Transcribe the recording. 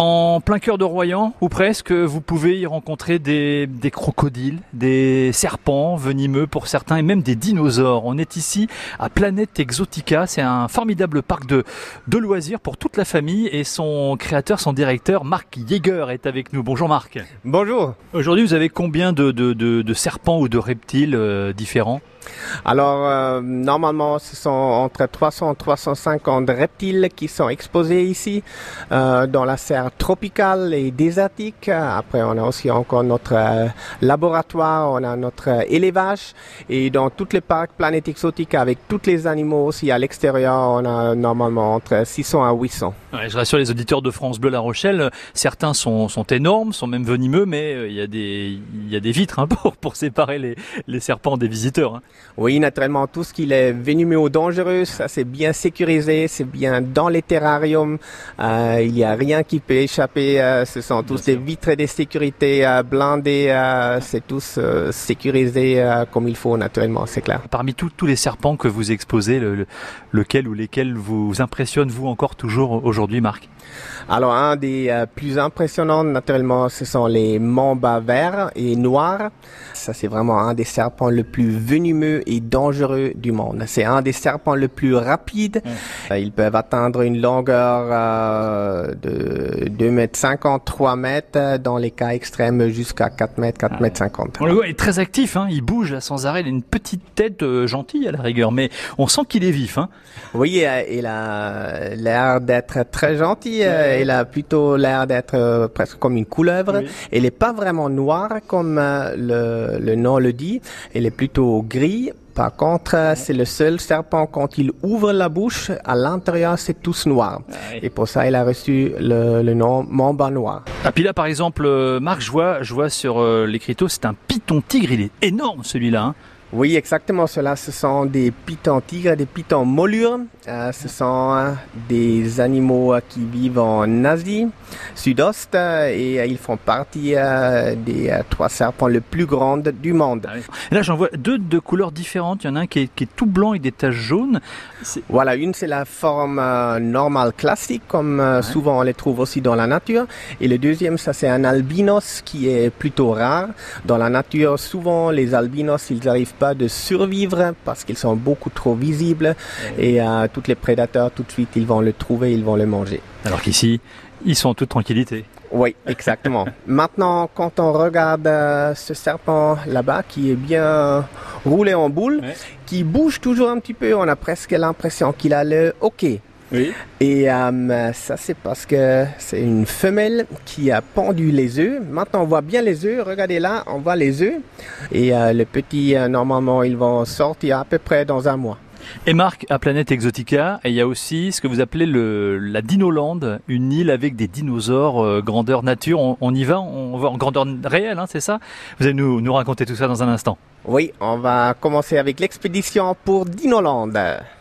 En plein cœur de Royan, ou presque, vous pouvez y rencontrer des, des, crocodiles, des serpents venimeux pour certains et même des dinosaures. On est ici à Planète Exotica, c'est un formidable parc de, de loisirs pour toute la famille et son créateur, son directeur, Marc Yeager est avec nous. Bonjour Marc. Bonjour. Aujourd'hui vous avez combien de, de, de, de serpents ou de reptiles euh, différents? Alors, euh, normalement, ce sont entre 300 et 350 reptiles qui sont exposés ici euh, dans la serre tropicale et désertique. Après, on a aussi encore notre euh, laboratoire, on a notre euh, élevage et dans tous les parcs Planète Exotique avec tous les animaux aussi à l'extérieur, on a normalement entre 600 à 800. Ouais, je rassure les auditeurs de France Bleu La Rochelle, certains sont, sont énormes, sont même venimeux, mais il y a des, y a des vitres hein, pour, pour séparer les, les serpents des visiteurs. Hein. Oui, naturellement, tout ce qui est venimeux ou dangereux, ça c'est bien sécurisé, c'est bien dans les terrariums. Euh, il n'y a rien qui peut échapper. Euh, ce sont tous des vitres de sécurité euh, blindées. Euh, c'est tous sécurisé comme il faut, naturellement, c'est clair. Parmi tous tous les serpents que vous exposez, le, le, lequel ou lesquels vous impressionnent vous encore toujours aujourd'hui, Marc? Alors, un des plus impressionnants, naturellement, ce sont les mambas verts et noirs. Ça, c'est vraiment un des serpents le plus venimeux et dangereux du monde. C'est un des serpents le plus rapides. Mmh. Ils peuvent atteindre une longueur euh, de 2 mètres 50, 3 mètres, dans les cas extrêmes jusqu'à 4 mètres, 4 mètres 50. On le voit, il est très actif, hein. il bouge là, sans arrêt, il a une petite tête euh, gentille à la rigueur, mais on sent qu'il est vif. Hein. Oui, il a l'air d'être très gentil. Ouais il a plutôt l'air d'être euh, presque comme une couleuvre. Oui. Elle n'est pas vraiment noire comme euh, le, le, nom le dit. Elle est plutôt gris. Par contre, ouais. c'est le seul serpent quand il ouvre la bouche, à l'intérieur c'est tous noir. Ouais. Et pour ça, il a reçu le, le nom mamba noir. Ah puis là, par exemple, euh, Marc, je vois, je vois sur euh, l'écriteau, c'est un python tigre. Il est énorme celui-là. Hein. Oui, exactement. Cela, ce sont des pitons tigres, des pitons mollures. Euh, ce sont euh, des animaux euh, qui vivent en Asie Sud-Est et ils font partie des trois serpents les plus grands du monde. Ah oui. Là, j'en vois deux de couleurs différentes. Il y en a un qui est, qui est tout blanc et des taches jaunes. Voilà, une c'est la forme normale classique, comme ouais. souvent on les trouve aussi dans la nature. Et le deuxième, ça c'est un albinos qui est plutôt rare. Dans la nature, souvent les albinos, ils arrivent pas de survivre parce qu'ils sont beaucoup trop visibles et, et euh, tous les prédateurs tout de suite ils vont le trouver, ils vont le manger. Alors qu'ici, ils sont en toute tranquillité. Oui, exactement. Maintenant, quand on regarde euh, ce serpent là-bas qui est bien roulé en boule, ouais. qui bouge toujours un petit peu, on a presque l'impression qu'il a le hockey. Oui. Et euh, ça, c'est parce que c'est une femelle qui a pendu les œufs. Maintenant, on voit bien les œufs. Regardez là, on voit les œufs. Et euh, les petits, euh, normalement, ils vont sortir à peu près dans un mois. Et Marc, à Planète Exotica, il y a aussi ce que vous appelez le, la Dinoland, une île avec des dinosaures euh, grandeur nature. On, on, y va, on va en grandeur réelle, hein, c'est ça? Vous allez nous, nous raconter tout ça dans un instant. Oui, on va commencer avec l'expédition pour Dinoland.